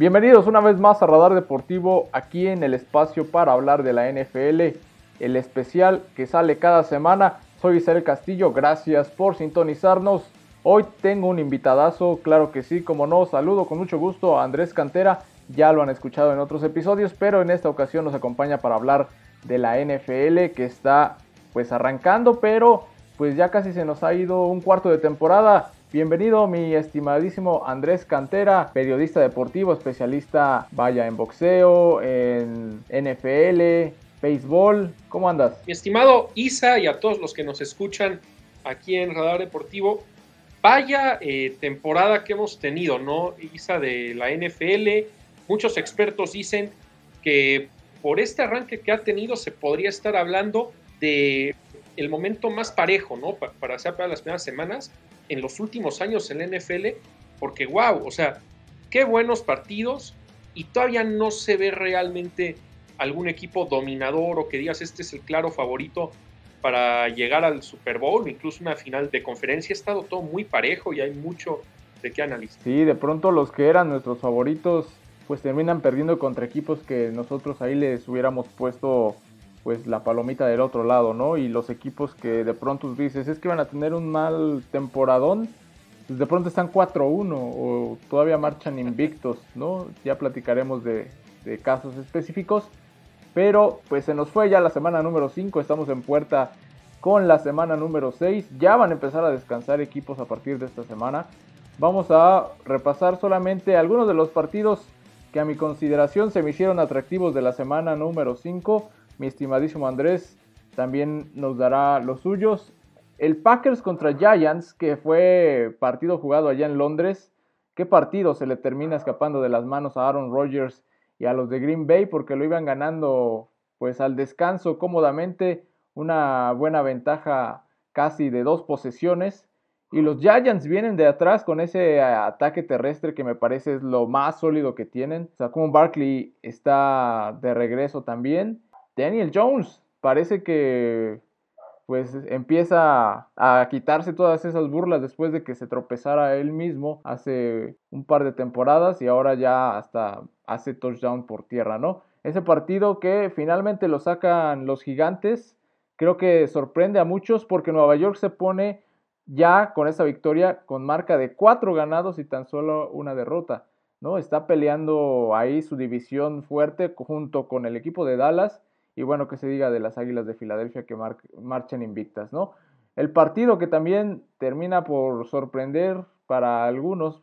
Bienvenidos una vez más a Radar Deportivo, aquí en el espacio para hablar de la NFL, el especial que sale cada semana. Soy Isabel Castillo, gracias por sintonizarnos. Hoy tengo un invitadazo, claro que sí, como no, saludo con mucho gusto a Andrés Cantera, ya lo han escuchado en otros episodios, pero en esta ocasión nos acompaña para hablar de la NFL que está pues arrancando, pero pues ya casi se nos ha ido un cuarto de temporada. Bienvenido mi estimadísimo Andrés Cantera, periodista deportivo, especialista, vaya, en boxeo, en NFL, béisbol. ¿Cómo andas? Mi estimado Isa y a todos los que nos escuchan aquí en Radar Deportivo, vaya eh, temporada que hemos tenido, ¿no? Isa de la NFL. Muchos expertos dicen que por este arranque que ha tenido se podría estar hablando de el momento más parejo, ¿no? Para, para, para las primeras semanas en los últimos años en la NFL, porque wow, o sea, qué buenos partidos y todavía no se ve realmente algún equipo dominador o que digas este es el claro favorito para llegar al Super Bowl, incluso una final de conferencia. Ha estado todo muy parejo y hay mucho de qué analizar. Sí, de pronto los que eran nuestros favoritos pues terminan perdiendo contra equipos que nosotros ahí les hubiéramos puesto pues la palomita del otro lado, ¿no? Y los equipos que de pronto dices, es que van a tener un mal temporadón, pues de pronto están 4-1 o todavía marchan invictos, ¿no? Ya platicaremos de, de, casos específicos, pero pues se nos fue ya la semana número 5, estamos en puerta con la semana número 6, ya van a empezar a descansar equipos a partir de esta semana. Vamos a repasar solamente algunos de los partidos que a mi consideración se me hicieron atractivos de la semana número 5 mi estimadísimo Andrés también nos dará los suyos. El Packers contra Giants, que fue partido jugado allá en Londres. ¿Qué partido se le termina escapando de las manos a Aaron Rodgers y a los de Green Bay? Porque lo iban ganando pues al descanso cómodamente. Una buena ventaja casi de dos posesiones. Y los Giants vienen de atrás con ese ataque terrestre que me parece es lo más sólido que tienen. Como Barkley está de regreso también. Daniel Jones parece que pues empieza a quitarse todas esas burlas después de que se tropezara él mismo hace un par de temporadas y ahora ya hasta hace touchdown por tierra, ¿no? Ese partido que finalmente lo sacan los gigantes, creo que sorprende a muchos porque Nueva York se pone ya con esa victoria con marca de cuatro ganados y tan solo una derrota, ¿no? Está peleando ahí su división fuerte junto con el equipo de Dallas y bueno, que se diga de las Águilas de Filadelfia que marchan invictas, ¿no? El partido que también termina por sorprender para algunos,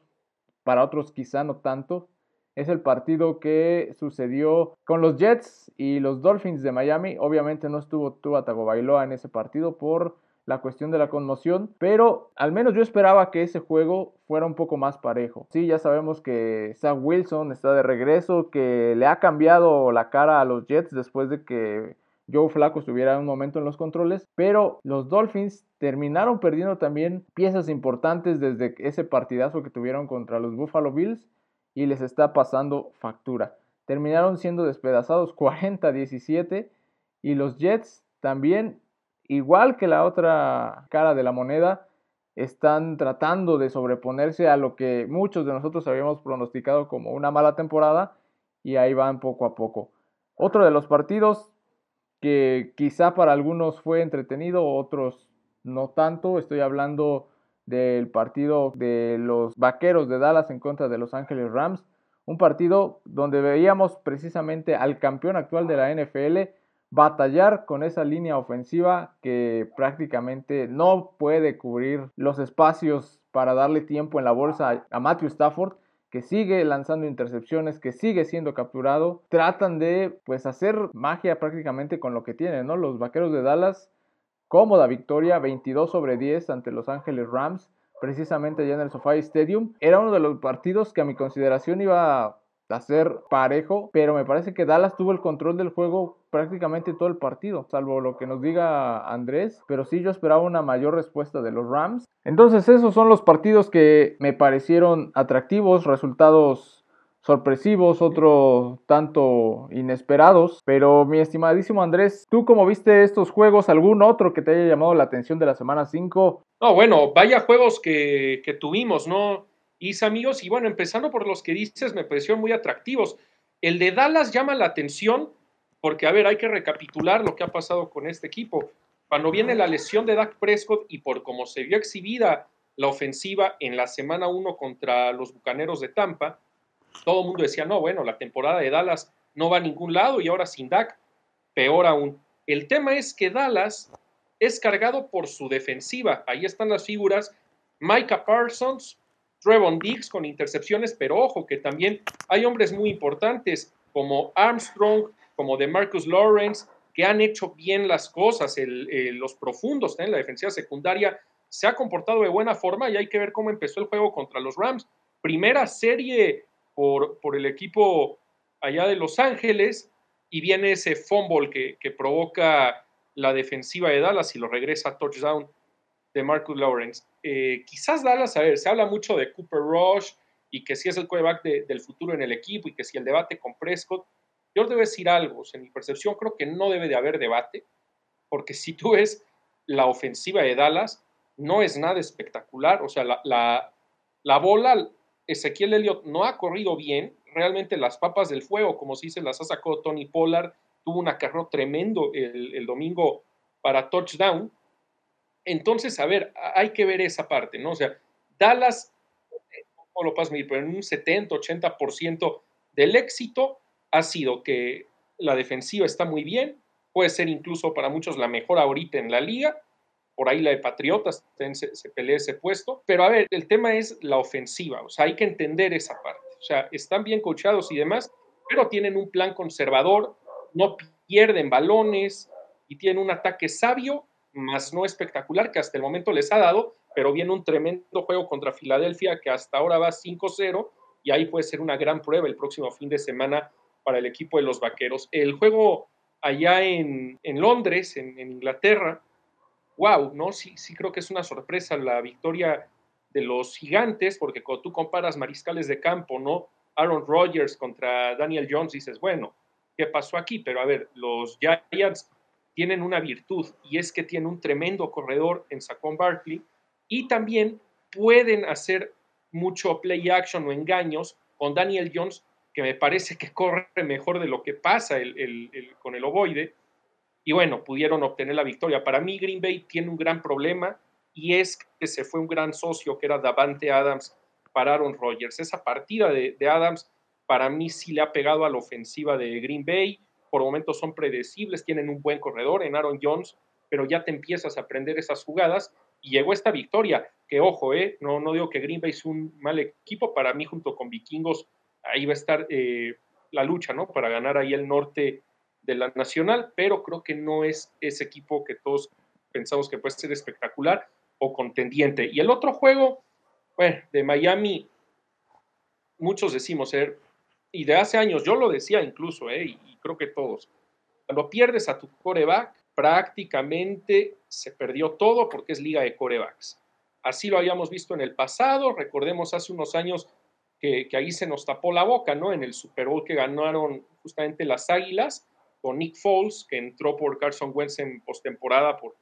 para otros quizá no tanto, es el partido que sucedió con los Jets y los Dolphins de Miami. Obviamente no estuvo Tua Tagovailoa en ese partido por la cuestión de la conmoción, pero al menos yo esperaba que ese juego fuera un poco más parejo. Sí, ya sabemos que Zach Wilson está de regreso, que le ha cambiado la cara a los Jets después de que Joe Flacco estuviera un momento en los controles, pero los Dolphins terminaron perdiendo también piezas importantes desde ese partidazo que tuvieron contra los Buffalo Bills y les está pasando factura. Terminaron siendo despedazados 40-17 y los Jets también igual que la otra cara de la moneda, están tratando de sobreponerse a lo que muchos de nosotros habíamos pronosticado como una mala temporada y ahí van poco a poco. Otro de los partidos que quizá para algunos fue entretenido, otros no tanto, estoy hablando del partido de los Vaqueros de Dallas en contra de Los Ángeles Rams, un partido donde veíamos precisamente al campeón actual de la NFL batallar con esa línea ofensiva que prácticamente no puede cubrir los espacios para darle tiempo en la bolsa a Matthew Stafford que sigue lanzando intercepciones, que sigue siendo capturado, tratan de pues hacer magia prácticamente con lo que tienen, ¿no? Los Vaqueros de Dallas, cómoda victoria, 22 sobre 10 ante Los Ángeles Rams, precisamente allá en el SoFi Stadium. Era uno de los partidos que a mi consideración iba hacer parejo, pero me parece que Dallas tuvo el control del juego prácticamente todo el partido, salvo lo que nos diga Andrés, pero sí yo esperaba una mayor respuesta de los Rams. Entonces esos son los partidos que me parecieron atractivos, resultados sorpresivos, otro tanto inesperados. Pero mi estimadísimo Andrés, ¿tú cómo viste estos juegos? ¿Algún otro que te haya llamado la atención de la semana 5? No, bueno, vaya juegos que, que tuvimos, ¿no? Y amigos, y bueno, empezando por los que dices, me parecieron muy atractivos. El de Dallas llama la atención porque, a ver, hay que recapitular lo que ha pasado con este equipo. Cuando viene la lesión de Dak Prescott y por cómo se vio exhibida la ofensiva en la semana 1 contra los Bucaneros de Tampa, todo el mundo decía, no, bueno, la temporada de Dallas no va a ningún lado y ahora sin Dak, peor aún. El tema es que Dallas es cargado por su defensiva. Ahí están las figuras. Micah Parsons, Trevon Diggs con intercepciones, pero ojo que también hay hombres muy importantes como Armstrong, como de Marcus Lawrence, que han hecho bien las cosas. los profundos en la defensiva secundaria se ha comportado de buena forma y hay que ver cómo empezó el juego contra los Rams. Primera serie por, por el equipo allá de Los Ángeles y viene ese fumble que, que provoca la defensiva de Dallas y lo regresa a touchdown de Marcus Lawrence. Eh, quizás Dallas, a ver, se habla mucho de Cooper Rush y que si es el quarterback del futuro en el equipo y que si el debate con Prescott. Yo debo decir algo, en mi percepción creo que no debe de haber debate, porque si tú ves la ofensiva de Dallas, no es nada espectacular. O sea, la, la, la bola, Ezequiel Elliott no ha corrido bien. Realmente las papas del fuego, como se dice, las ha sacado Tony Pollard. Tuvo un acarreo tremendo el, el domingo para touchdown. Entonces, a ver, hay que ver esa parte, ¿no? O sea, Dallas, no lo pasas pero en un 70, 80% del éxito ha sido que la defensiva está muy bien, puede ser incluso para muchos la mejor ahorita en la liga, por ahí la de Patriotas se, se, pelea ese puesto, pero a ver, el tema es la ofensiva, o sea, hay que entender esa parte, o sea, están bien coachados y demás, pero tienen un plan conservador, no pierden balones y tienen un ataque sabio más no espectacular que hasta el momento les ha dado, pero viene un tremendo juego contra Filadelfia que hasta ahora va 5-0 y ahí puede ser una gran prueba el próximo fin de semana para el equipo de los Vaqueros. El juego allá en, Londres, en, Inglaterra, wow, ¿no? Sí, sí creo que es una sorpresa la victoria de los gigantes, porque cuando tú comparas mariscales de campo, ¿no? Aaron Rodgers contra Daniel Jones, dices, bueno, ¿qué pasó aquí? Pero a ver, los Giants tienen una virtud y es que tienen un tremendo corredor en Saquon Barkley y también pueden hacer mucho play action o engaños con Daniel Jones, que me parece que corre mejor de lo que pasa con el ovoide. Y bueno, pudieron obtener la victoria. Para mí, Green Bay tiene un gran problema y es que se fue un gran socio que era Davante Adams para Aaron Rodgers. Esa partida de, de Adams para mí sí le ha pegado a la ofensiva de Green Bay por momentos son predecibles, tienen un buen corredor en Aaron Jones, pero ya te empiezas a aprender esas jugadas y llegó esta victoria, que ojo, eh, no, digo que Green Bay es un mal equipo, para mí junto con Vikingos ahí va a estar eh, la lucha, ¿no? Para ganar ahí el norte de la nacional, pero creo que no es ese equipo que todos pensamos que puede ser espectacular o contendiente. Y el otro juego, bueno, de Miami, muchos decimos ser, eh, y de hace años, yo lo decía incluso, eh, y creo que todos. Cuando pierdes a tu coreback, prácticamente se perdió todo porque es liga de corebacks. Así lo habíamos visto en el pasado, recordemos hace unos años que, ahí se nos tapó la boca, ¿no? En el Super Bowl que ganaron justamente las Águilas con Nick Foles, que entró por Carson Wentz en postemporada por,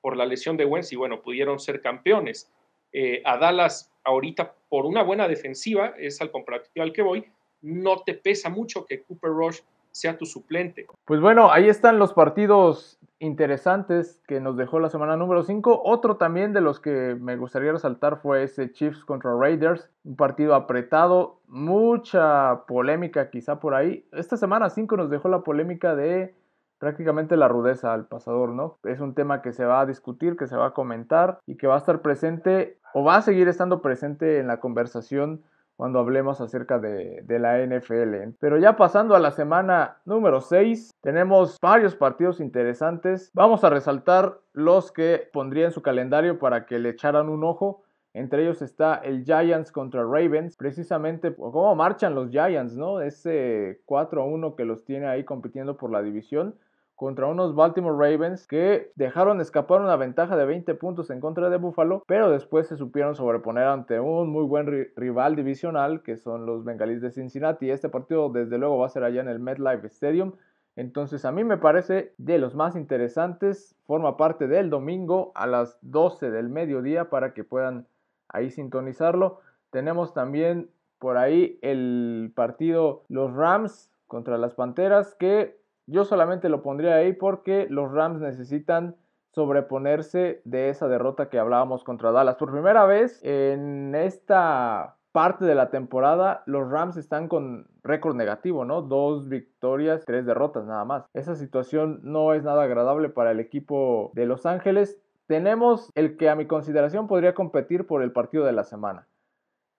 por la lesión de Wentz y bueno, pudieron ser campeones. Eh, a Dallas ahorita por una buena defensiva, es al comparativo al que voy, no te pesa mucho que Cooper Rush sea tu suplente. Pues bueno, ahí están los partidos interesantes que nos dejó la semana número 5. Otro también de los que me gustaría resaltar fue ese Chiefs contra Raiders, un partido apretado, mucha polémica quizá por ahí. Esta semana 5 nos dejó la polémica de prácticamente la rudeza al pasador, ¿no? Es un tema que se va a discutir, que se va a comentar y que va a estar presente o va a seguir estando presente en la conversación cuando hablemos acerca de, la NFL. Pero ya pasando a la semana número 6, tenemos varios partidos interesantes. Vamos a resaltar los que pondría en su calendario para que le echaran un ojo. Entre ellos está el Giants contra Ravens, precisamente cómo marchan los Giants, ¿no? Ese 4-1 que los tiene ahí compitiendo por la división contra unos Baltimore Ravens que dejaron escapar una ventaja de 20 puntos en contra de Buffalo, pero después se supieron sobreponer ante un muy buen rival divisional que son los Bengalíes de Cincinnati. Este partido desde luego va a ser allá en el MetLife Stadium. Entonces a mí me parece de los más interesantes, forma parte del domingo a las 12 del mediodía para que puedan ahí sintonizarlo. Tenemos también por ahí el partido los Rams contra las Panteras, que yo solamente lo pondría ahí porque los Rams necesitan sobreponerse de esa derrota que hablábamos contra Dallas. Por primera vez en esta parte de la temporada, los Rams están con récord negativo, ¿no? Dos victorias, tres derrotas nada más. Esa situación no es nada agradable para el equipo de Los Ángeles. Tenemos el que a mi consideración podría competir por el partido de la semana.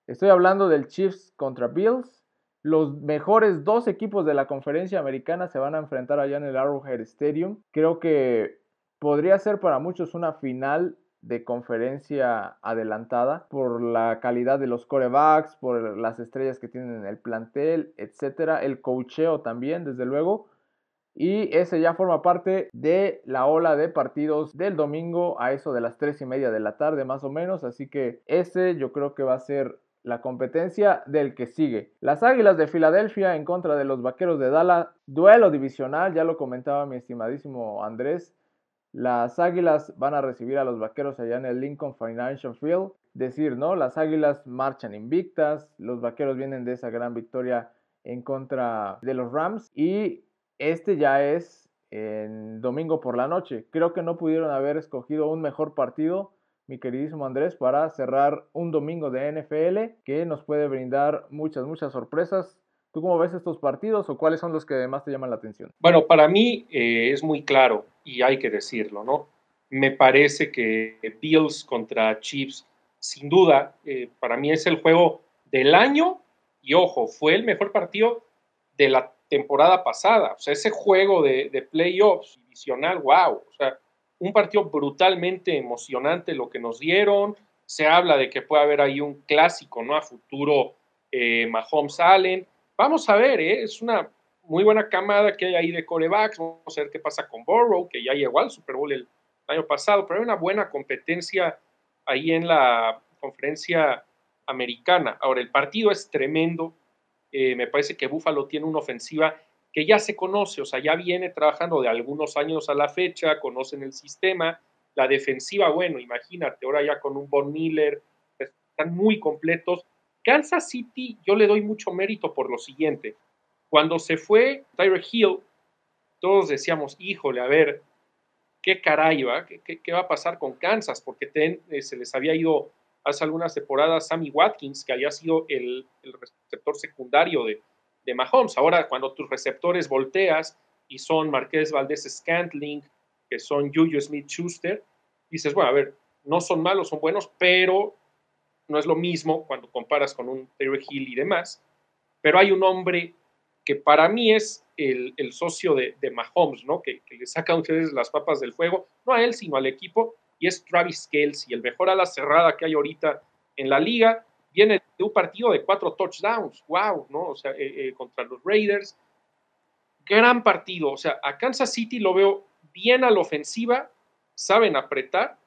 Estoy hablando del Chiefs contra Bills. Los mejores dos equipos de la conferencia americana se van a enfrentar allá en el Arrowhead Stadium. Creo que podría ser para muchos una final de conferencia adelantada por la calidad de los corebacks, por las estrellas que tienen en el plantel, etcétera, el cocheo también, desde luego. Y ese ya forma parte de la ola de partidos del domingo a eso de las tres y media de la tarde más o menos. Así que ese yo creo que va a ser la competencia del que sigue. Las Águilas de Filadelfia en contra de los Vaqueros de Dallas. Duelo divisional, ya lo comentaba mi estimadísimo Andrés. Las Águilas van a recibir a los Vaqueros allá en el Lincoln Financial Field. Decir, ¿no? Las Águilas marchan invictas, los Vaqueros vienen de esa gran victoria en contra de los Rams y este ya es en domingo por la noche. Creo que no pudieron haber escogido un mejor partido, mi queridísimo Andrés, para cerrar un domingo de NFL que nos puede brindar muchas, muchas sorpresas. ¿Tú cómo ves estos partidos o cuáles son los que más te llaman la atención? Bueno, para mí eh, es muy claro y hay que decirlo, ¿no? Me parece que Bills contra Chiefs, sin duda, eh, para mí es el juego del año y ojo, fue el mejor partido de la temporada pasada. O sea, ese juego de, playoffs divisional, wow. O sea, un partido brutalmente emocionante lo que nos dieron. Se habla de que puede haber ahí un clásico, ¿no? A futuro eh, Mahomes-Allen. Vamos a ver, ¿eh? es una muy buena camada que hay ahí de corebacks. Vamos a ver qué pasa con Burrow, que ya llegó al Super Bowl el año pasado, pero hay una buena competencia ahí en la conferencia americana. Ahora, el partido es tremendo. Eh, me parece que Buffalo tiene una ofensiva que ya se conoce, o sea, ya viene trabajando de algunos años a la fecha, conocen el sistema. La defensiva, bueno, imagínate, ahora ya con un Von Miller, están muy completos. Kansas City, yo le doy mucho mérito por lo siguiente. Cuando se fue Tyre Hill, todos decíamos, híjole, a ver, qué caray va, ¿Qué, va a pasar con Kansas, porque eh, se les había ido hace algunas temporadas Sammy Watkins, que había sido el, receptor secundario de, de, Mahomes. Ahora, cuando tus receptores volteas y son Marqués Valdés Scantling, que son Juju Smith Schuster, dices, bueno, a ver, no son malos, son buenos, pero no es lo mismo cuando comparas con un Terry Hill y demás, pero hay un hombre que para mí es el, socio de, Mahomes, ¿no? Que, le saca a ustedes las papas del fuego, no a él, sino al equipo, y es Travis Kelsey, el mejor a la cerrada que hay ahorita en la liga, viene de un partido de cuatro touchdowns, wow, ¿no? O sea, eh, eh, contra los Raiders, gran partido, o sea, a Kansas City lo veo bien a la ofensiva, saben apretar,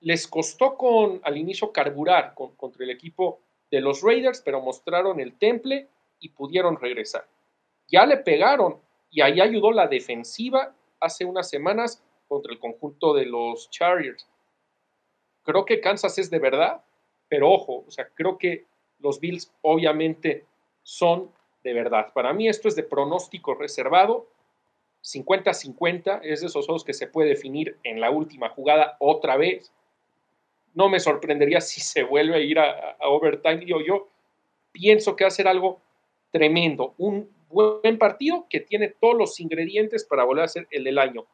les costó con, al inicio carburar contra el equipo de los Raiders, pero mostraron el temple y pudieron regresar. Ya le pegaron y ahí ayudó la defensiva hace unas semanas contra el conjunto de los Chargers. Creo que Kansas es de verdad, pero ojo, o sea, creo que los Bills obviamente son de verdad. Para mí esto es de pronóstico reservado, 50-50, es de esos juegos que se puede definir en la última jugada otra vez no me sorprendería si se vuelve a ir a, overtime. Yo, yo pienso que va a ser algo tremendo. Un buen partido que tiene todos los ingredientes para volver a ser el del año.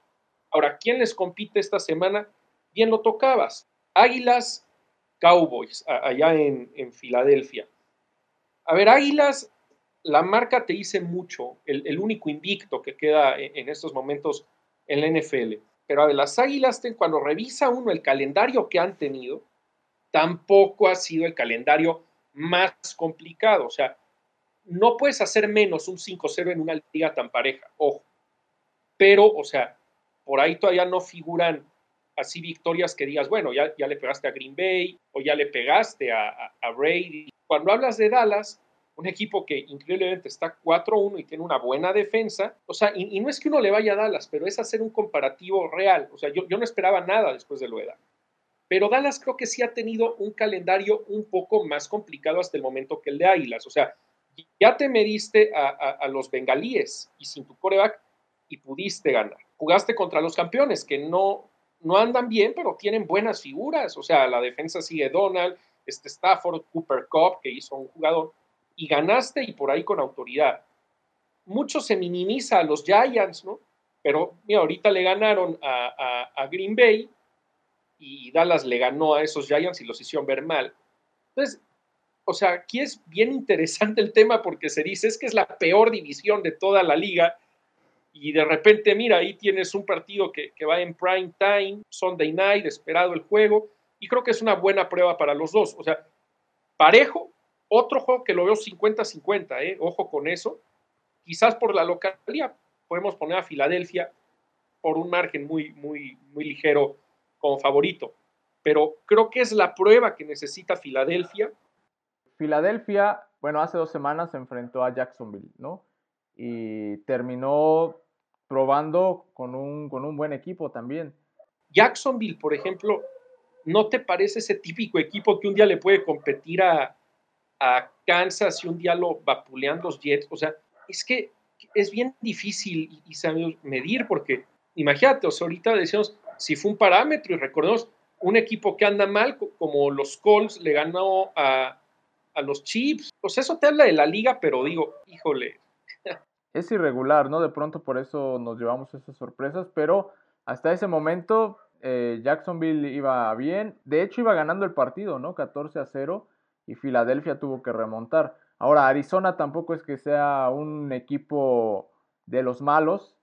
Ahora, ¿quién les compite esta semana? Bien lo tocabas. Águilas Cowboys, allá en, Filadelfia. A ver, Águilas, la marca te dice mucho, el, único invicto que queda en, en estos momentos en la NFL. Pero de las Águilas, cuando revisa uno el calendario que han tenido, tampoco ha sido el calendario más complicado. O sea, no puedes hacer menos un 5-0 en una liga tan pareja, ojo. Pero, o sea, por ahí todavía no figuran así victorias que digas, bueno, ya, ya le pegaste a Green Bay o ya le pegaste a, a, a Brady. Cuando hablas de Dallas, un equipo que increíblemente está 4-1 y tiene una buena defensa. O sea, y, no es que uno le vaya a Dallas, pero es hacer un comparativo real. O sea, yo, yo no esperaba nada después de lo de pero Dallas creo que sí ha tenido un calendario un poco más complicado hasta el momento que el de Águilas. O sea, ya te mediste a, los bengalíes y sin tu coreback y pudiste ganar. Jugaste contra los campeones que no, no andan bien, pero tienen buenas figuras. O sea, la defensa sigue Donald, este Stafford, Cooper Cup, que hizo un jugador, y ganaste y por ahí con autoridad. Mucho se minimiza a los Giants, ¿no? Pero mira, ahorita le ganaron a, a Green Bay y Dallas le ganó a esos Giants y los hicieron ver mal. Entonces, o sea, aquí es bien interesante el tema porque se dice es que es la peor división de toda la liga y de repente, mira, ahí tienes un partido que, va en prime time, Sunday night, esperado el juego, y creo que es una buena prueba para los dos. O sea, parejo, otro juego que lo veo 50-50, ¿eh? ojo con eso. Quizás por la localidad podemos poner a Filadelfia por un margen muy, muy, muy ligero como favorito. Pero creo que es la prueba que necesita Filadelfia. Filadelfia, bueno, hace dos semanas se enfrentó a Jacksonville, ¿no? Y terminó probando con un, con un buen equipo también. Jacksonville, por ejemplo, ¿no te parece ese típico equipo que un día le puede competir a, a Kansas y un día lo vapulean los Jets? O sea, es que es bien difícil y, y medir porque, imagínate, o sea, ahorita decimos, si fue un parámetro y recordemos un equipo que anda mal como los Colts le ganó a, a los Chiefs. Pues eso te habla de la liga, pero digo, híjole. Es irregular, ¿no? De pronto por eso nos llevamos esas sorpresas, pero hasta ese momento eh, Jacksonville iba bien. De hecho, iba ganando el partido, ¿no? 14 a 0 y Filadelfia tuvo que remontar. Ahora, Arizona tampoco es que sea un equipo de los malos,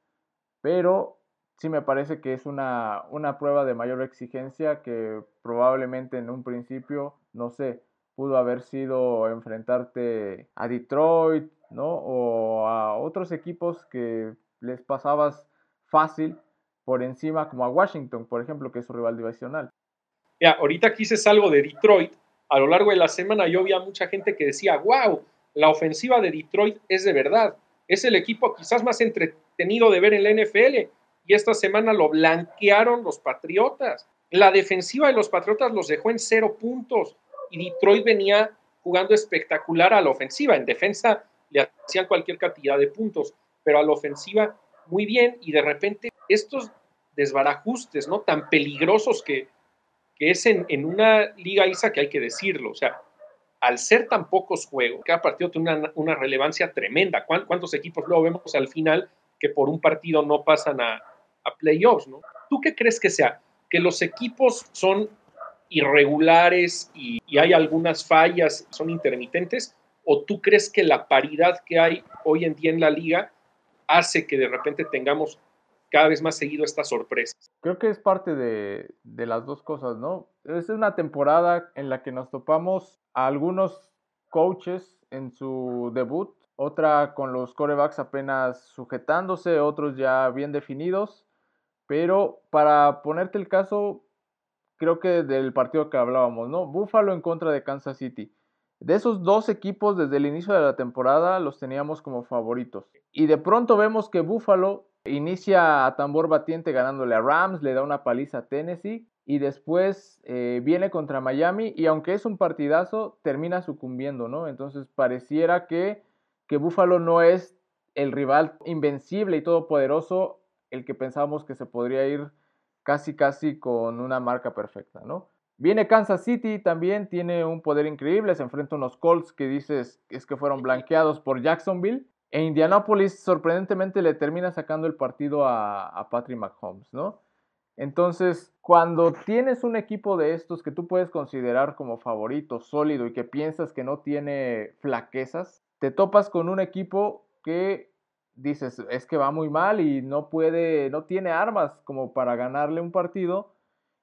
pero sí me parece que es una, una prueba de mayor exigencia que probablemente en un principio, no sé, pudo haber sido enfrentarte a Detroit, ¿no? O a otros equipos que les pasabas fácil por encima, como a Washington, por ejemplo, que es su rival divisional. Ya, ahorita quise algo de Detroit. A lo largo de la semana yo vi a mucha gente que decía, wow, la ofensiva de Detroit es de verdad. Es el equipo quizás más entretenido de ver en la NFL y esta semana lo blanquearon los Patriotas. La defensiva de los Patriotas los dejó en cero puntos y Detroit venía jugando espectacular a la ofensiva. En defensa le hacían cualquier cantidad de puntos, pero a la ofensiva muy bien y de repente estos desbarajustes, ¿no? Tan peligrosos que, que es en, en, una liga ISA que hay que decirlo, o sea, al ser tan pocos juegos, cada partido tiene una, una relevancia tremenda. ¿Cuántos equipos luego vemos al final que por un partido no pasan a, a playoffs, ¿no? ¿Tú qué crees que sea? ¿Que los equipos son irregulares y, hay algunas fallas, son intermitentes? ¿O tú crees que la paridad que hay hoy en día en la liga hace que de repente tengamos cada vez más seguido estas sorpresas? Creo que es parte de, las dos cosas, ¿no? Es una temporada en la que nos topamos a algunos coaches en su debut, otra con los corebacks apenas sujetándose, otros ya bien definidos pero para ponerte el caso, creo que del partido que hablábamos, ¿no? Buffalo en contra de Kansas City. De esos dos equipos desde el inicio de la temporada los teníamos como favoritos. Y de pronto vemos que Buffalo inicia a tambor batiente ganándole a Rams, le da una paliza a Tennessee y después eh, viene contra Miami y aunque es un partidazo, termina sucumbiendo, ¿no? Entonces pareciera que, que Buffalo no es el rival invencible y todopoderoso el que pensábamos que se podría ir casi casi con una marca perfecta, ¿no? Viene Kansas City, también tiene un poder increíble, se enfrenta a unos Colts que dices es que fueron blanqueados por Jacksonville. E Indianapolis sorprendentemente le termina sacando el partido a, a Patrick Mahomes, ¿no? Entonces, cuando tienes un equipo de estos que tú puedes considerar como favorito, sólido y que piensas que no tiene flaquezas, te topas con un equipo que dices, es que va muy mal y no puede, no tiene armas como para ganarle un partido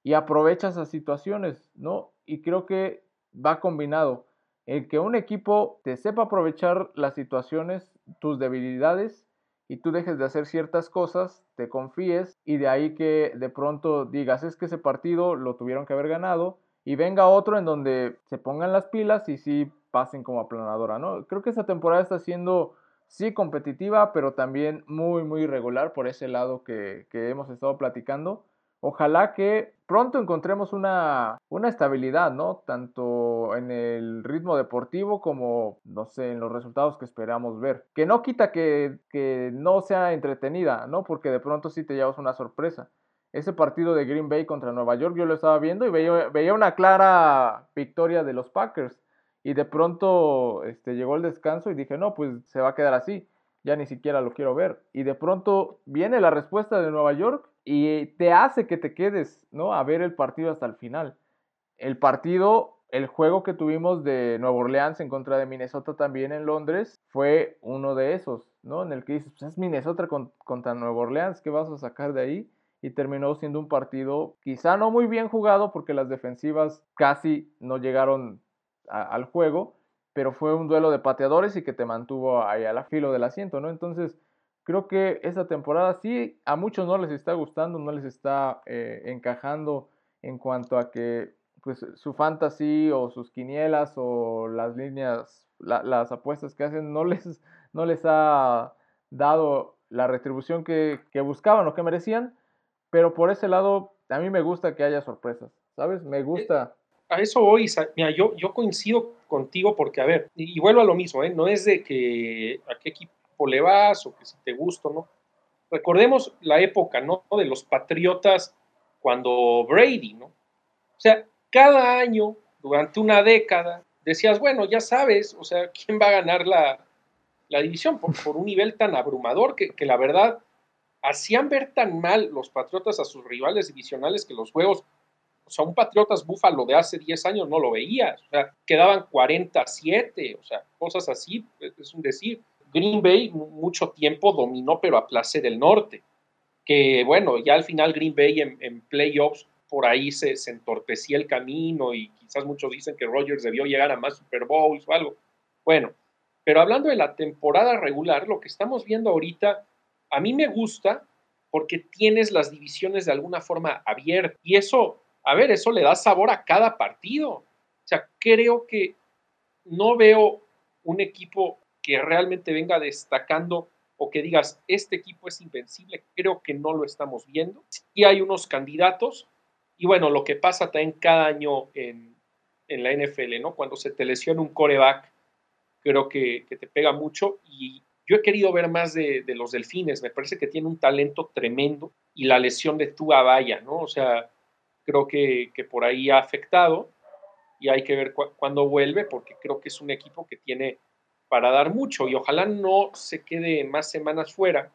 y aprovecha esas situaciones, ¿no? Y creo que va combinado. El que un equipo te sepa aprovechar las situaciones, tus debilidades, y tú dejes de hacer ciertas cosas, te confíes y de ahí que de pronto digas, es que ese partido lo tuvieron que haber ganado y venga otro en donde se pongan las pilas y sí pasen como aplanadora, ¿no? Creo que esta temporada está siendo sí competitiva, pero también muy, muy regular por ese lado que, hemos estado platicando, ojalá que pronto encontremos una, una estabilidad, ¿no? Tanto en el ritmo deportivo como, no sé, en los resultados que esperamos ver. Que no quita que, que no sea entretenida, ¿no? Porque de pronto sí te llevas una sorpresa. Ese partido de Green Bay contra Nueva York yo lo estaba viendo y veía, veía una clara victoria de los Packers. Y de pronto este, llegó el descanso y dije, no, pues se va a quedar así ya ni siquiera lo quiero ver. Y de pronto viene la respuesta de Nueva York y te hace que te quedes, ¿no? A ver el partido hasta el final. El partido, el juego que tuvimos de Nueva Orleans en contra de Minnesota también en Londres, fue uno de esos, ¿no? En el que dices, pues es Minnesota contra Nueva Orleans, ¿qué vas a sacar de ahí? Y terminó siendo un partido quizá no muy bien jugado porque las defensivas casi no llegaron al juego, pero fue un duelo de pateadores y que te mantuvo ahí a la filo del asiento, ¿no? Entonces, creo que esta temporada sí, a muchos no les está gustando, no les está eh, encajando en cuanto a que pues su fantasy o sus quinielas o las líneas, las apuestas que hacen no les, no les ha dado la retribución que, que buscaban o que merecían, pero por ese lado a mí me gusta que haya sorpresas, ¿sabes? Me gusta a eso voy, mira, yo, yo coincido contigo porque, a ver, y, vuelvo a lo mismo, ¿eh? no es de que a qué equipo le vas o que si te gusta, ¿no? Recordemos la época, ¿no? De los Patriotas cuando Brady, ¿no? O sea, cada año, durante una década, decías, bueno, ya sabes, o sea, ¿quién va a ganar la, división? Por, por, un nivel tan abrumador que, que la verdad hacían ver tan mal los Patriotas a sus rivales divisionales que los juegos o sea, un Patriotas Búfalo de hace 10 años no lo veías. O sea, quedaban 47, o sea, cosas así, es un decir. Green Bay mucho tiempo dominó, pero a placer del norte. Que bueno, ya al final Green Bay en, playoffs por ahí se, se, entorpecía el camino y quizás muchos dicen que Rogers debió llegar a más Super Bowls o algo. Bueno, pero hablando de la temporada regular, lo que estamos viendo ahorita, a mí me gusta porque tienes las divisiones de alguna forma abiertas y eso a ver, eso le da sabor a cada partido. O sea, creo que no veo un equipo que realmente venga destacando o que digas, este equipo es invencible, creo que no lo estamos viendo. Y hay unos candidatos, y bueno, lo que pasa también cada año en, la NFL, ¿no? Cuando se te lesiona un coreback, creo que, te pega mucho y yo he querido ver más de, los delfines, me parece que tiene un talento tremendo y la lesión de Tua Vaya, ¿no? O sea, creo que, por ahí ha afectado y hay que ver cuándo vuelve porque creo que es un equipo que tiene para dar mucho y ojalá no se quede más semanas fuera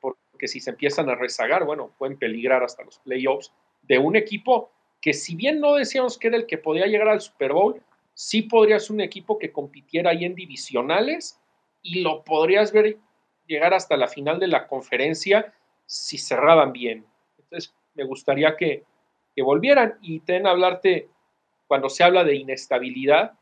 porque si se empiezan a rezagar, bueno, pueden peligrar hasta los playoffs de un equipo que si bien no decíamos que era el que podía llegar al Super Bowl, sí podría ser un equipo que compitiera ahí en divisionales y lo podrías ver llegar hasta la final de la conferencia si cerraban bien. Entonces, me gustaría que, que volvieran. Y ten hablarte, cuando se habla de inestabilidad,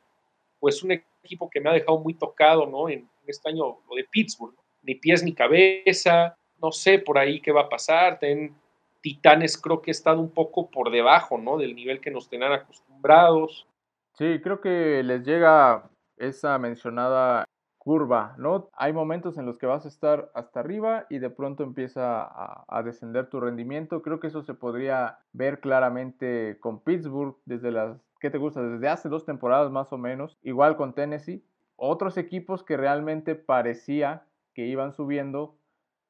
pues un equipo que me ha dejado muy tocado, ¿no? En, este año, lo de Pittsburgh, ni pies ni cabeza, no sé por ahí qué va a pasar. Ten Titanes creo que ha estado un poco por debajo, ¿no? Del nivel que nos tenían acostumbrados. Sí, creo que les llega esa mencionada curva, ¿no? Hay momentos en los que vas a estar hasta arriba y de pronto empieza a, descender tu rendimiento. Creo que eso se podría ver claramente con Pittsburgh desde las, ¿qué te gusta? Desde hace dos temporadas más o menos. Igual con Tennessee. Otros equipos que realmente parecía que iban subiendo,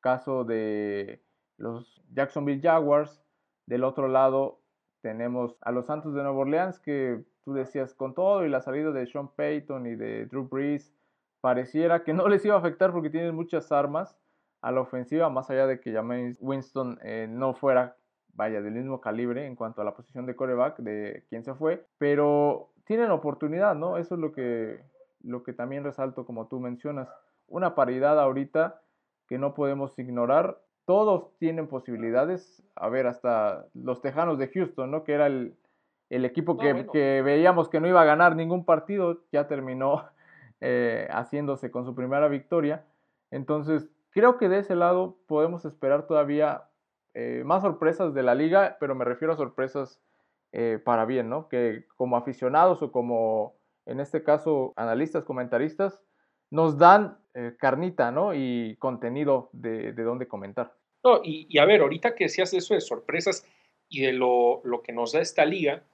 caso de los Jacksonville Jaguars. Del otro lado tenemos a los Santos de Nueva Orleans que tú decías con todo y la salida de Sean Payton y de Drew Brees pareciera que no les iba a afectar porque tienen muchas armas a la ofensiva, más allá de que James Winston eh, no fuera, vaya, del mismo calibre en cuanto a la posición de coreback de quien se fue, pero tienen oportunidad, ¿no? Eso es lo que, lo que también resalto, como tú mencionas, una paridad ahorita que no podemos ignorar. Todos tienen posibilidades, a ver, hasta los Tejanos de Houston, ¿no? Que era el, equipo que, que veíamos que no iba a ganar ningún partido, ya terminó eh, haciéndose con su primera victoria. Entonces, creo que de ese lado podemos esperar todavía eh, más sorpresas de la liga, pero me refiero a sorpresas eh, para bien, ¿no? Que como aficionados o como, en este caso, analistas, comentaristas, nos dan carnita, ¿no? Y contenido de, de dónde comentar. No, y, y, a ver, ahorita que decías eso de sorpresas, y de lo, lo que nos da esta liga,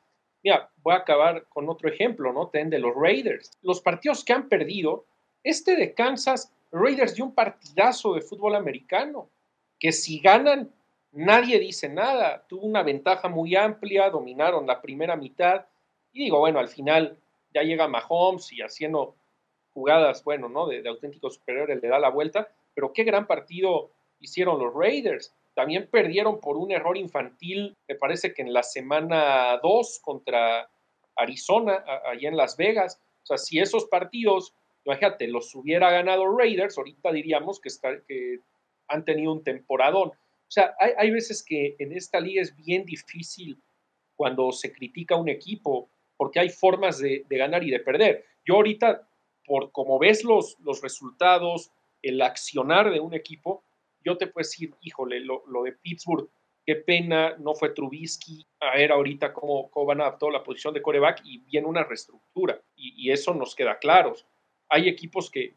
mira, voy a acabar con otro ejemplo, ¿no? Ten de los Raiders. Los partidos que han perdido, este de Kansas, Raiders dio un partidazo de fútbol americano, que si ganan, nadie dice nada. Tuvo una ventaja muy amplia, dominaron la primera mitad. Y digo, bueno, al final ya llega Mahomes y haciendo jugadas, bueno, ¿no? De, auténticos superiores le da la vuelta. Pero qué gran partido hicieron los Raiders. También perdieron por un error infantil, me parece que en la semana 2 contra Arizona, allá en Las Vegas. O sea, si esos partidos, imagínate, los hubiera ganado Raiders, ahorita diríamos que, que han tenido un temporadón. O sea, hay, veces que en esta liga es bien difícil cuando se critica un equipo, porque hay formas de, ganar y de perder. Yo ahorita, por como ves los, los resultados, el accionar de un equipo, yo te puedo decir, híjole, lo, de Pittsburgh, qué pena, no fue Trubisky, a ver ahorita cómo, cómo van a la posición de coreback y viene una reestructura y, eso nos queda claro. Hay equipos que,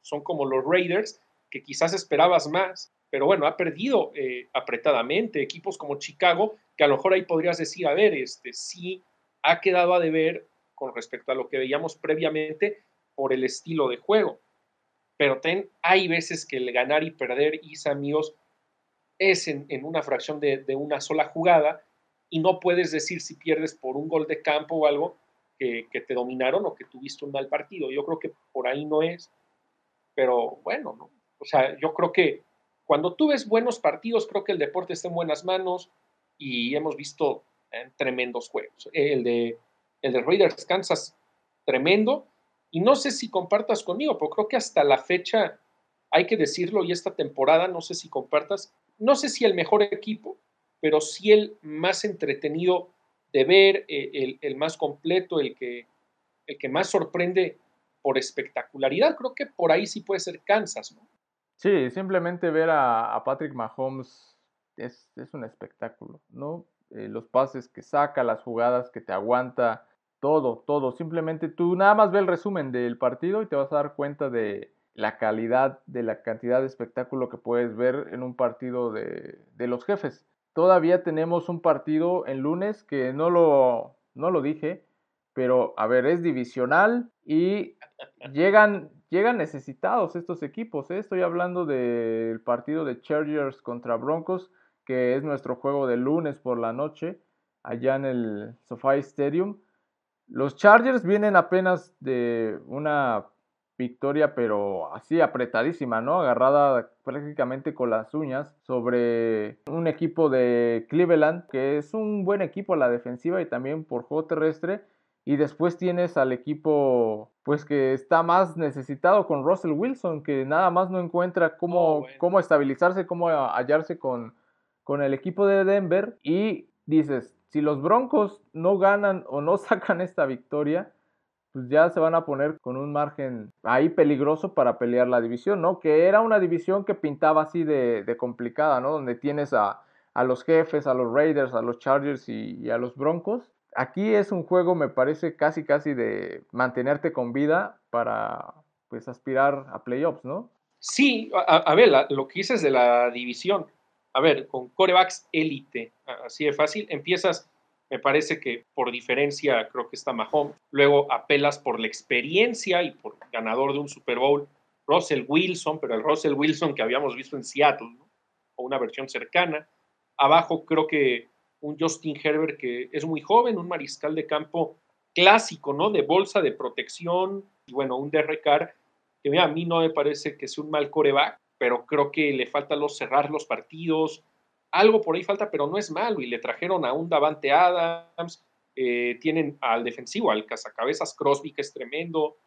son como los Raiders, que quizás esperabas más, pero bueno, ha perdido eh, apretadamente. Equipos como Chicago, que a lo mejor ahí podrías decir, a ver, este sí ha quedado a deber con respecto a lo que veíamos previamente por el estilo de juego pero ten, hay veces que el ganar y perder, Isa, amigos, es en, una fracción de, una sola jugada y no puedes decir si pierdes por un gol de campo o algo que, te dominaron o que tuviste un mal partido. Yo creo que por ahí no es, pero bueno, ¿no? O sea, yo creo que cuando tú ves buenos partidos, creo que el deporte está en buenas manos y hemos visto tremendos juegos. El de, el de Raiders Kansas, tremendo, y no sé si compartas conmigo, pero creo que hasta la fecha, hay que decirlo, y esta temporada, no sé si compartas, no sé si el mejor equipo, pero sí el más entretenido de ver, eh, el, más completo, el que, el que más sorprende por espectacularidad. Creo que por ahí sí puede ser Kansas, ¿no? Sí, simplemente ver a, Patrick Mahomes es, un espectáculo, ¿no? Eh, los pases que saca, las jugadas que te aguanta, todo, todo. Simplemente tú nada más ve el resumen del partido y te vas a dar cuenta de la calidad, de la cantidad de espectáculo que puedes ver en un partido de, los jefes. Todavía tenemos un partido en lunes que no lo, no lo dije, pero a ver, es divisional y llegan, llegan necesitados estos equipos. ¿eh? Estoy hablando del partido de Chargers contra Broncos, que es nuestro juego de lunes por la noche, allá en el SoFi Stadium. Los Chargers vienen apenas de una victoria, pero así apretadísima, ¿no? Agarrada prácticamente con las uñas sobre un equipo de Cleveland, que es un buen equipo a la defensiva y también por juego terrestre. Y después tienes al equipo, pues que está más necesitado con Russell Wilson, que nada más no encuentra cómo, oh, cómo estabilizarse, cómo hallarse con, con el equipo de Denver. Y dices, si los Broncos no ganan o no sacan esta victoria, pues ya se van a poner con un margen ahí peligroso para pelear la división, ¿no? Que era una división que pintaba así de, complicada, ¿no? Donde tienes a, los jefes, a los Raiders, a los Chargers y, a los Broncos. Aquí es un juego, me parece, casi casi de mantenerte con vida para pues aspirar a playoffs, ¿no? Sí, a, ver, lo que dices de la división, a ver, con corebacks élite, así de fácil, empiezas, me parece que por diferencia creo que está Mahomes, luego apelas por la experiencia y por ganador de un Super Bowl, Russell Wilson, pero el Russell Wilson que habíamos visto en Seattle, o una versión cercana. Abajo creo que un Justin Herbert que es muy joven, un mariscal de campo clásico, ¿no? De bolsa de protección, y bueno, un Derek Carr, que a mí no me parece que sea un mal coreback, pero creo que le falta los, cerrar los partidos. Algo por ahí falta, pero no es malo. Y le trajeron a un Davante Adams, eh, tienen al defensivo, al cazacabezas Crosby, que es tremendo.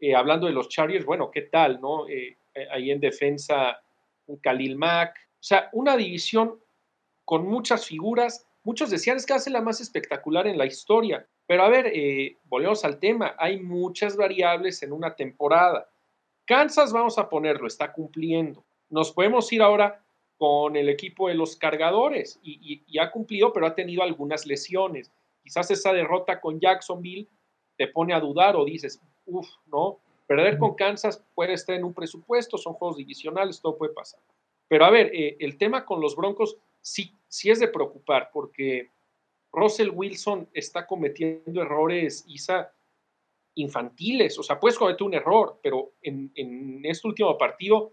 Eh, hablando de los Chargers, bueno, ¿qué tal, no? Eh, ahí en defensa, un Khalil Mack. O sea, una división con muchas figuras. Muchos decían es que hace la más espectacular en la historia. Pero a ver, volvemos al tema. Hay muchas variables en una temporada. Kansas, vamos a ponerlo, está cumpliendo. Nos podemos ir ahora con el equipo de los cargadores y, ha cumplido, pero ha tenido algunas lesiones. Quizás esa derrota con Jacksonville te pone a dudar o dices, uff, ¿no? Perder con Kansas puede estar en un presupuesto, son juegos divisionales, todo puede pasar. Pero a ver, eh, el tema con los Broncos sí, sí es de preocupar porque Russell Wilson está cometiendo errores, Isa, infantiles. O sea, puedes cometer un error, pero en, en este último partido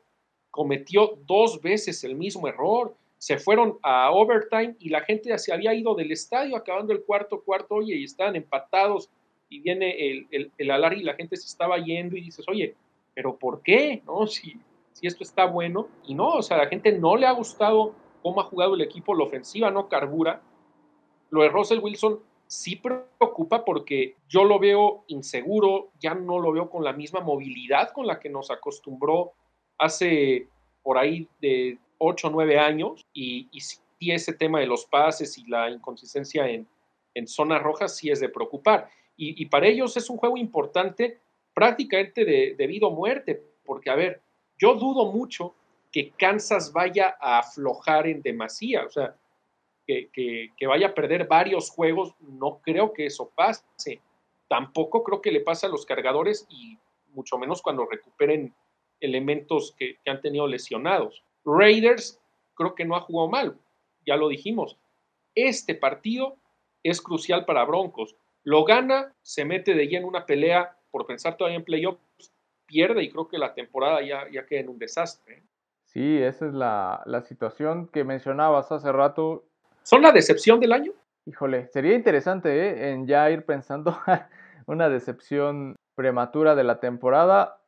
cometió dos veces el mismo error. Se fueron a overtime y la gente se había ido del estadio acabando el cuarto cuarto, oye, y estaban empatados y viene el, el, el alargue y la gente se estaba yendo y dices, oye, pero ¿por qué? ¿No? Si, si esto está bueno. Y no, o sea, a la gente no le ha gustado cómo ha jugado el equipo, la ofensiva no carbura. Lo de Russell Wilson sí preocupa porque yo lo veo inseguro, ya no lo veo con la misma movilidad con la que nos acostumbró hace por ahí de 8 o 9 años y, y ese tema de los pases y la inconsistencia en, en zonas rojas sí es de preocupar. Y, para ellos es un juego importante prácticamente de, de vida o muerte, porque a ver, yo dudo mucho que Kansas vaya a aflojar en demasía, o sea, que, vaya a perder varios juegos, no creo que eso pase. Tampoco creo que le pase a los cargadores y mucho menos cuando recuperen elementos que, han tenido lesionados. Raiders creo que no ha jugado mal, ya lo dijimos. Este partido es crucial para Broncos. Lo gana, se mete de lleno en una pelea por pensar todavía en playoffs, pierde y creo que la temporada ya, ya queda en un desastre. Sí, esa es la, la situación que mencionabas hace rato. ¿Son la decepción del año? Híjole, sería interesante ¿eh? en ya ir pensando una decepción prematura de la temporada.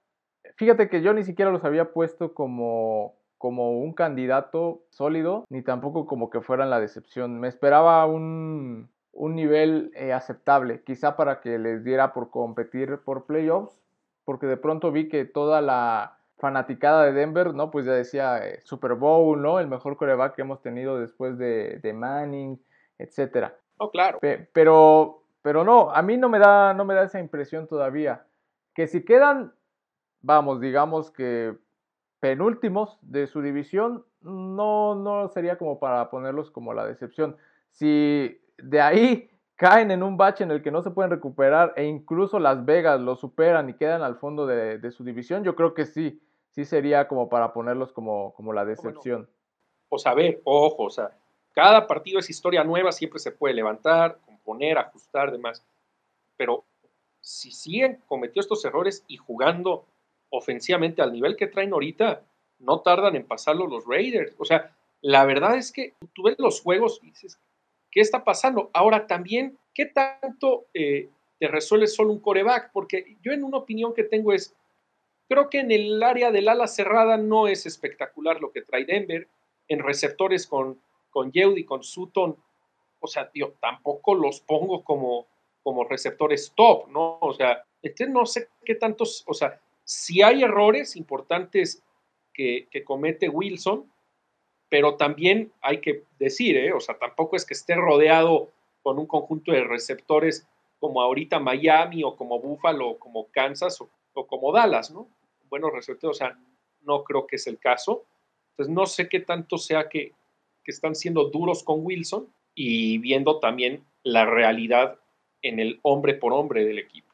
Fíjate que yo ni siquiera los había puesto como, como un candidato sólido, ni tampoco como que fueran la decepción. Me esperaba un, un nivel eh, aceptable, quizá para que les diera por competir por playoffs, porque de pronto vi que toda la fanaticada de Denver, ¿no? Pues ya decía eh, Super Bowl, ¿no? El mejor coreback que hemos tenido después de, de Manning, etcétera. Oh, claro. Pe pero, pero no, a mí no me, da, no me da esa impresión todavía. Que si quedan, vamos, digamos que penúltimos de su división, no, no sería como para ponerlos como la decepción. Si de ahí caen en un bache en el que no se pueden recuperar e incluso Las Vegas lo superan y quedan al fondo de, de su división, yo creo que sí, sí sería como para ponerlos como, como la decepción. Bueno, pues a ver, ojo, o sea, cada partido es historia nueva, siempre se puede levantar, componer, ajustar, demás. Pero si siguen cometiendo estos errores y jugando ofensivamente al nivel que traen ahorita, no tardan en pasarlo los Raiders. O sea, la verdad es que tú ves los juegos y dices, ¿qué está pasando? Ahora también, ¿qué tanto eh, te resuelve solo un coreback? Porque yo en una opinión que tengo es, creo que en el área del ala cerrada no es espectacular lo que trae Denver, en receptores con, con Yeud y con Sutton, o sea, tío, tampoco los pongo como, como receptores top, ¿no? O sea, entonces no sé qué tantos, o sea, si hay errores importantes que comete Wilson, pero también hay que decir, ¿eh? o sea, tampoco es que esté rodeado con un conjunto de receptores como ahorita Miami o como Buffalo o como Kansas o, o como Dallas, ¿no? Buenos receptores, o sea, no creo que es el caso. Entonces, no sé qué tanto sea que, que están siendo duros con Wilson y viendo también la realidad en el hombre por hombre del equipo.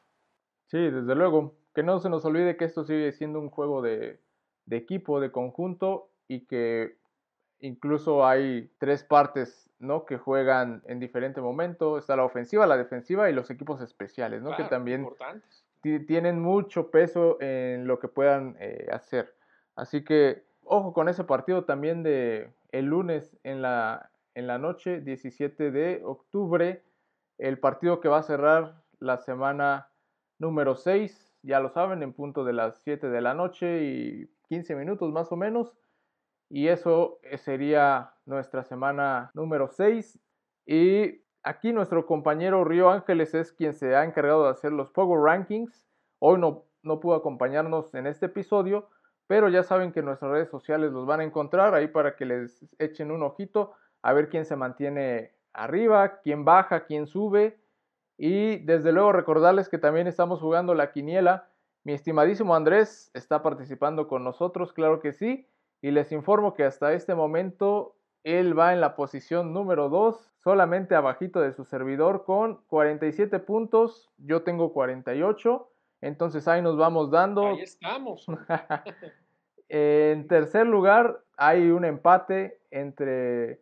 Sí, desde luego. Que no se nos olvide que esto sigue siendo un juego de, de equipo, de conjunto y que incluso hay tres partes ¿no? que juegan en diferente momento. Está la ofensiva, la defensiva y los equipos especiales, ¿no? Claro, que también tienen mucho peso en lo que puedan eh, hacer. Así que ojo con ese partido también de el lunes en la, en la noche, 17 de octubre, el partido que va a cerrar la semana número 6, ya lo saben, en punto de las 7 de la noche y 15 minutos más o menos. Y eso eh, sería nuestra semana número 6. Y aquí nuestro compañero Río Ángeles es quien se ha encargado de hacer los Power Rankings. Hoy no, no pudo acompañarnos en este episodio, pero ya saben que nuestras redes sociales los van a encontrar ahí para que les echen un ojito a ver quién se mantiene arriba, quién baja, quién sube. Y desde luego recordarles que también estamos jugando la quiniela. Mi estimadísimo Andrés está participando con nosotros, claro que sí. Y les informo que hasta este momento él va en la posición número 2, solamente abajito de su servidor con 47 puntos. Yo tengo 48. Entonces ahí nos vamos dando. Ahí estamos. en tercer lugar hay un empate entre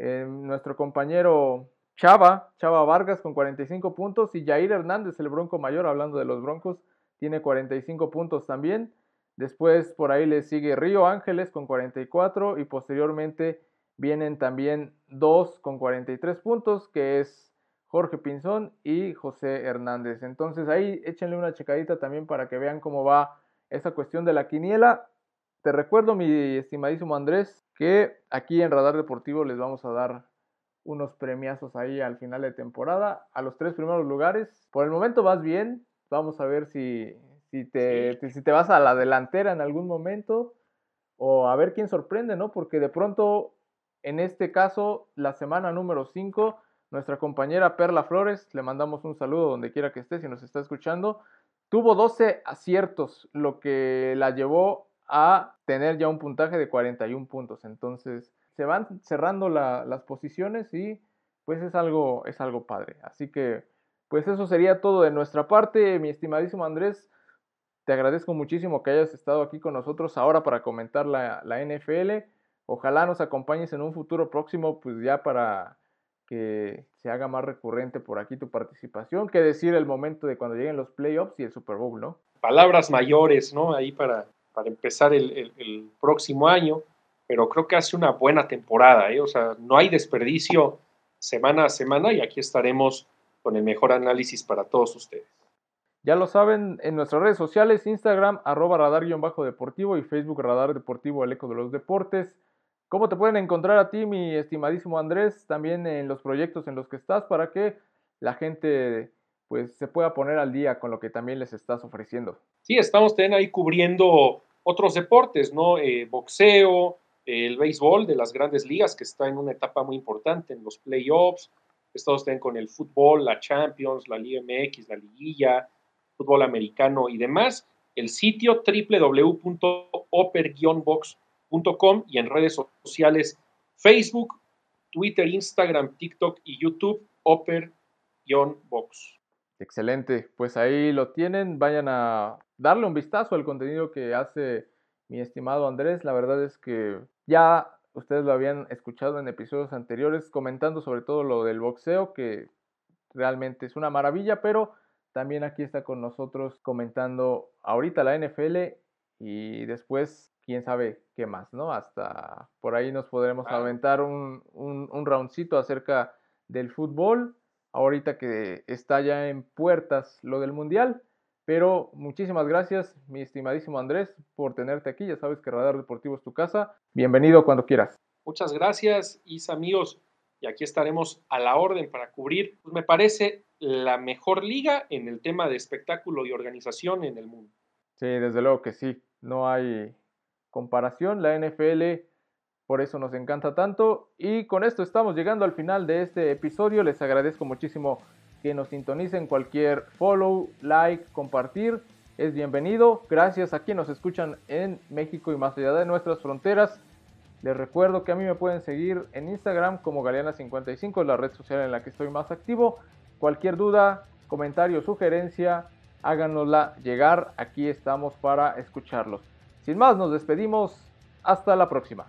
Eh, nuestro compañero Chava, Chava Vargas con 45 puntos y Jair Hernández, el Bronco Mayor, hablando de los Broncos, tiene 45 puntos también. Después por ahí le sigue Río Ángeles con 44 y posteriormente vienen también dos con 43 puntos, que es Jorge Pinzón y José Hernández. Entonces ahí échenle una checadita también para que vean cómo va esa cuestión de la quiniela. Te recuerdo, mi estimadísimo Andrés, que aquí en Radar Deportivo les vamos a dar unos premiazos ahí al final de temporada a los tres primeros lugares. Por el momento vas bien. Vamos a ver si, si, te, si te vas a la delantera en algún momento o a ver quién sorprende, ¿no? Porque de pronto, en este caso, la semana número 5, nuestra compañera Perla Flores, le mandamos un saludo donde quiera que esté, si nos está escuchando, tuvo 12 aciertos, lo que la llevó a tener ya un puntaje de 41 puntos. Entonces, se van cerrando las posiciones y pues es algo, es algo padre. Así que, pues eso sería todo de nuestra parte, mi estimadísimo Andrés. Te agradezco muchísimo que hayas estado aquí con nosotros ahora para comentar la, la NFL. Ojalá nos acompañes en un futuro próximo, pues ya para que se haga más recurrente por aquí tu participación, que decir el momento de cuando lleguen los playoffs y el Super Bowl, ¿no? Palabras mayores, ¿no? Ahí para, para empezar el, el, próximo año, pero creo que hace una buena temporada, ¿eh? O sea, no hay desperdicio semana a semana y aquí estaremos con el mejor análisis para todos ustedes. Ya lo saben, en nuestras redes sociales, Instagram, arroba radar-deportivo y Facebook Radar Deportivo, el eco de los deportes. ¿Cómo te pueden encontrar a ti, mi estimadísimo Andrés, también en los proyectos en los que estás para que la gente pues se pueda poner al día con lo que también les estás ofreciendo? Sí, estamos también ahí cubriendo otros deportes, ¿no? Eh, boxeo, el béisbol de las grandes ligas, que está en una etapa muy importante en los playoffs. Estamos también con el fútbol, la Champions, la Liga MX, la Liguilla, fútbol americano y demás. El sitio www.oper-box.com y en redes sociales Facebook, Twitter, Instagram, TikTok y YouTube, Oper-Box. Excelente, pues ahí lo tienen, vayan a darle un vistazo al contenido que hace mi estimado Andrés, la verdad es que ya ustedes lo habían escuchado en episodios anteriores comentando sobre todo lo del boxeo, que realmente es una maravilla, pero también aquí está con nosotros comentando ahorita la NFL y después quién sabe qué más, ¿no? Hasta por ahí nos podremos aventar un, un, un roundcito acerca del fútbol, ahorita que está ya en puertas lo del Mundial. Pero muchísimas gracias, mi estimadísimo Andrés, por tenerte aquí. Ya sabes que Radar Deportivo es tu casa. Bienvenido cuando quieras. Muchas gracias, Isa, amigos. Y aquí estaremos a la orden para cubrir, pues me parece, la mejor liga en el tema de espectáculo y organización en el mundo. Sí, desde luego que sí. No hay comparación. La NFL por eso nos encanta tanto. Y con esto estamos llegando al final de este episodio. Les agradezco muchísimo que nos sintonicen. Cualquier follow, like, compartir es bienvenido. Gracias a quienes nos escuchan en México y más allá de nuestras fronteras. Les recuerdo que a mí me pueden seguir en Instagram como Galeana55, la red social en la que estoy más activo. Cualquier duda, comentario, sugerencia, háganosla llegar. Aquí estamos para escucharlos. Sin más, nos despedimos. Hasta la próxima.